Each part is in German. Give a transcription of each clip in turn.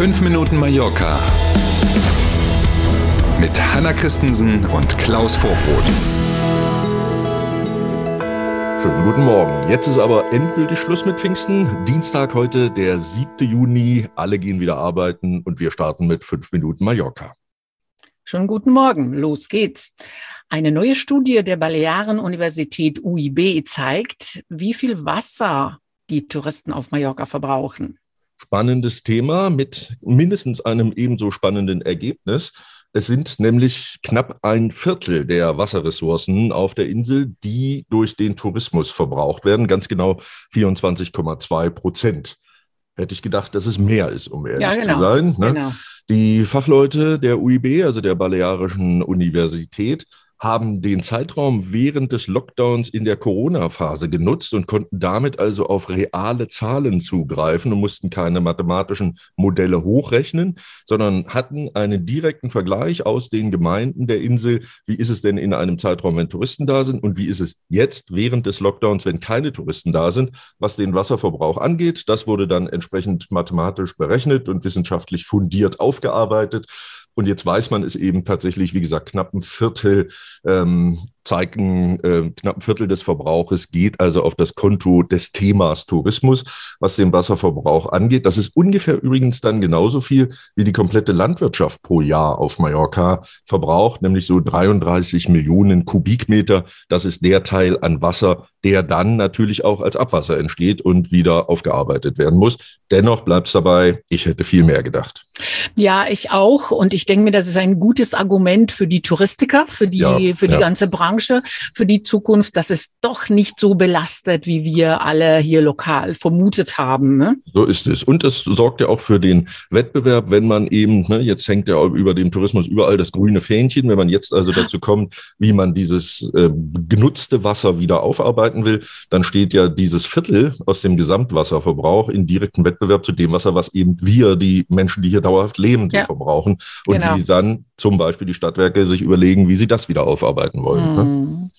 5 Minuten Mallorca mit Hanna Christensen und Klaus Vorbrot. Schönen guten Morgen. Jetzt ist aber endgültig Schluss mit Pfingsten. Dienstag heute, der 7. Juni. Alle gehen wieder arbeiten und wir starten mit 5 Minuten Mallorca. Schönen guten Morgen. Los geht's. Eine neue Studie der Balearen-Universität UIB zeigt, wie viel Wasser die Touristen auf Mallorca verbrauchen. Spannendes Thema mit mindestens einem ebenso spannenden Ergebnis. Es sind nämlich knapp ein Viertel der Wasserressourcen auf der Insel, die durch den Tourismus verbraucht werden. Ganz genau 24,2 Prozent. Hätte ich gedacht, dass es mehr ist, um ehrlich ja, genau. zu sein. Ne? Genau. Die Fachleute der UIB, also der Balearischen Universität, haben den Zeitraum während des Lockdowns in der Corona-Phase genutzt und konnten damit also auf reale Zahlen zugreifen und mussten keine mathematischen Modelle hochrechnen, sondern hatten einen direkten Vergleich aus den Gemeinden der Insel. Wie ist es denn in einem Zeitraum, wenn Touristen da sind und wie ist es jetzt während des Lockdowns, wenn keine Touristen da sind, was den Wasserverbrauch angeht? Das wurde dann entsprechend mathematisch berechnet und wissenschaftlich fundiert aufgearbeitet. Und jetzt weiß man es eben tatsächlich, wie gesagt, knapp ein Viertel ähm, zeigen, äh, knapp ein Viertel des Verbrauches geht also auf das Konto des Themas Tourismus, was den Wasserverbrauch angeht. Das ist ungefähr übrigens dann genauso viel, wie die komplette Landwirtschaft pro Jahr auf Mallorca verbraucht, nämlich so 33 Millionen Kubikmeter. Das ist der Teil an Wasser, der dann natürlich auch als Abwasser entsteht und wieder aufgearbeitet werden muss. Dennoch bleibt es dabei, ich hätte viel mehr gedacht. Ja, ich auch. Und ich denke mir, das ist ein gutes Argument für die Touristiker, für die, ja, für die ja. ganze Branche, für die Zukunft, dass es doch nicht so belastet, wie wir alle hier lokal vermutet haben. Ne? So ist es. Und es sorgt ja auch für den Wettbewerb, wenn man eben, ne, jetzt hängt ja über dem Tourismus überall das grüne Fähnchen, wenn man jetzt also dazu kommt, wie man dieses äh, genutzte Wasser wieder aufarbeiten will, dann steht ja dieses Viertel aus dem Gesamtwasserverbrauch in direktem Wettbewerb zu dem Wasser, was eben wir, die Menschen, die hier dauerhaft leben, die ja. verbrauchen und genau. die dann zum Beispiel die Stadtwerke sich überlegen, wie sie das wieder aufarbeiten wollen. Ne? Mhm.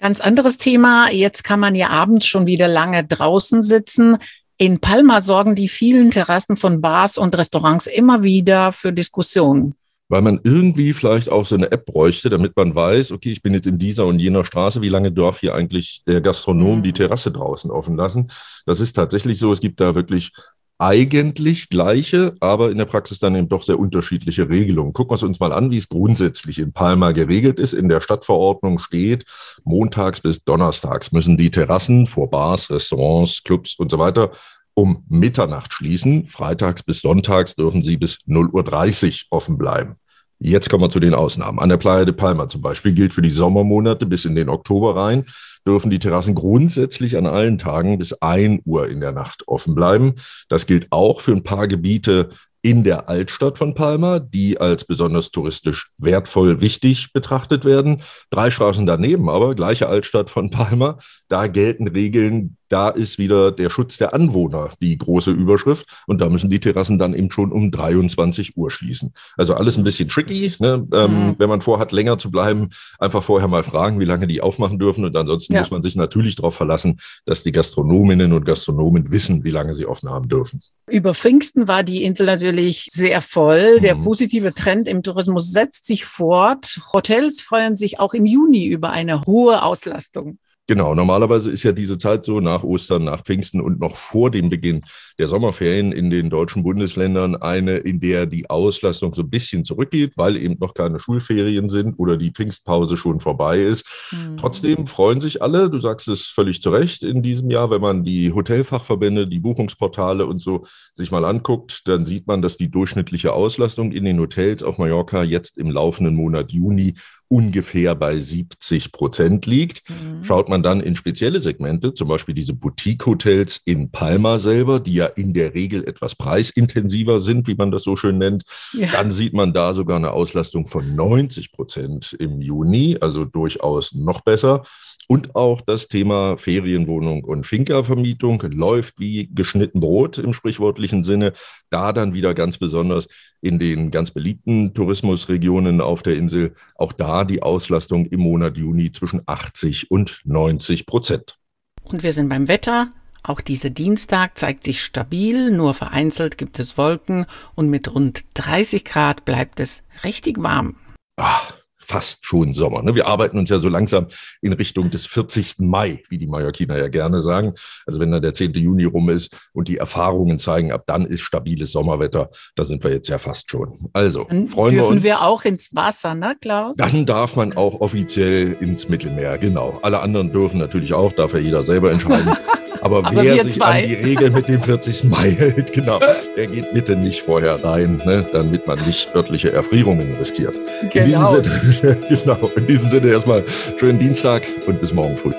Ganz anderes Thema. Jetzt kann man ja abends schon wieder lange draußen sitzen. In Palma sorgen die vielen Terrassen von Bars und Restaurants immer wieder für Diskussionen weil man irgendwie vielleicht auch so eine App bräuchte, damit man weiß, okay, ich bin jetzt in dieser und jener Straße, wie lange darf hier eigentlich der Gastronom die mhm. Terrasse draußen offen lassen? Das ist tatsächlich so, es gibt da wirklich eigentlich gleiche, aber in der Praxis dann eben doch sehr unterschiedliche Regelungen. Gucken wir es uns mal an, wie es grundsätzlich in Palma geregelt ist. In der Stadtverordnung steht, montags bis donnerstags müssen die Terrassen vor Bars, Restaurants, Clubs und so weiter um Mitternacht schließen. Freitags bis sonntags dürfen sie bis 0.30 Uhr offen bleiben. Jetzt kommen wir zu den Ausnahmen. An der Playa de Palma zum Beispiel gilt für die Sommermonate bis in den Oktober rein, dürfen die Terrassen grundsätzlich an allen Tagen bis 1 Uhr in der Nacht offen bleiben. Das gilt auch für ein paar Gebiete in der Altstadt von Palma, die als besonders touristisch wertvoll wichtig betrachtet werden. Drei Straßen daneben aber, gleiche Altstadt von Palma, da gelten Regeln, da ist wieder der Schutz der Anwohner die große Überschrift und da müssen die Terrassen dann eben schon um 23 Uhr schließen. Also alles ein bisschen tricky. Ne? Ähm, mhm. Wenn man vorhat, länger zu bleiben, einfach vorher mal fragen, wie lange die aufmachen dürfen und ansonsten ja. muss man sich natürlich darauf verlassen, dass die Gastronominnen und Gastronomen wissen, wie lange sie offen haben dürfen. Über Pfingsten war die Insel natürlich sehr voll. Der mhm. positive Trend im Tourismus setzt sich fort. Hotels freuen sich auch im Juni über eine hohe Auslastung. Genau, normalerweise ist ja diese Zeit so nach Ostern, nach Pfingsten und noch vor dem Beginn der Sommerferien in den deutschen Bundesländern eine, in der die Auslastung so ein bisschen zurückgeht, weil eben noch keine Schulferien sind oder die Pfingstpause schon vorbei ist. Mhm. Trotzdem freuen sich alle, du sagst es völlig zu Recht, in diesem Jahr, wenn man die Hotelfachverbände, die Buchungsportale und so sich mal anguckt, dann sieht man, dass die durchschnittliche Auslastung in den Hotels auf Mallorca jetzt im laufenden Monat Juni ungefähr bei 70 Prozent liegt. Mhm. Schaut man dann in spezielle Segmente, zum Beispiel diese Boutique-Hotels in Palma selber, die ja in der Regel etwas preisintensiver sind, wie man das so schön nennt, ja. dann sieht man da sogar eine Auslastung von 90 Prozent im Juni, also durchaus noch besser. Und auch das Thema Ferienwohnung und Finca-Vermietung läuft wie geschnitten Brot im sprichwörtlichen Sinne. Da dann wieder ganz besonders in den ganz beliebten Tourismusregionen auf der Insel. Auch da die Auslastung im Monat Juni zwischen 80 und 90 Prozent. Und wir sind beim Wetter. Auch dieser Dienstag zeigt sich stabil, nur vereinzelt gibt es Wolken und mit rund 30 Grad bleibt es richtig warm. Ach, fast schon Sommer. Ne? Wir arbeiten uns ja so langsam in Richtung des 40. Mai, wie die Mallorquiner ja gerne sagen. Also wenn dann der 10. Juni rum ist und die Erfahrungen zeigen, ab dann ist stabiles Sommerwetter, da sind wir jetzt ja fast schon. Also dann freuen wir uns. Dürfen wir auch ins Wasser, ne Klaus? Dann darf man auch offiziell ins Mittelmeer, genau. Alle anderen dürfen natürlich auch, darf ja jeder selber entscheiden. Aber, Aber wer sich zwei. an die Regel mit dem 40. Mai hält, genau, der geht bitte nicht vorher rein, ne, damit man nicht örtliche Erfrierungen riskiert. Genau. In diesem Sinne, genau, in diesem Sinne erstmal schönen Dienstag und bis morgen früh.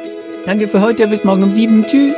Danke für heute, bis morgen um sieben. Tschüss.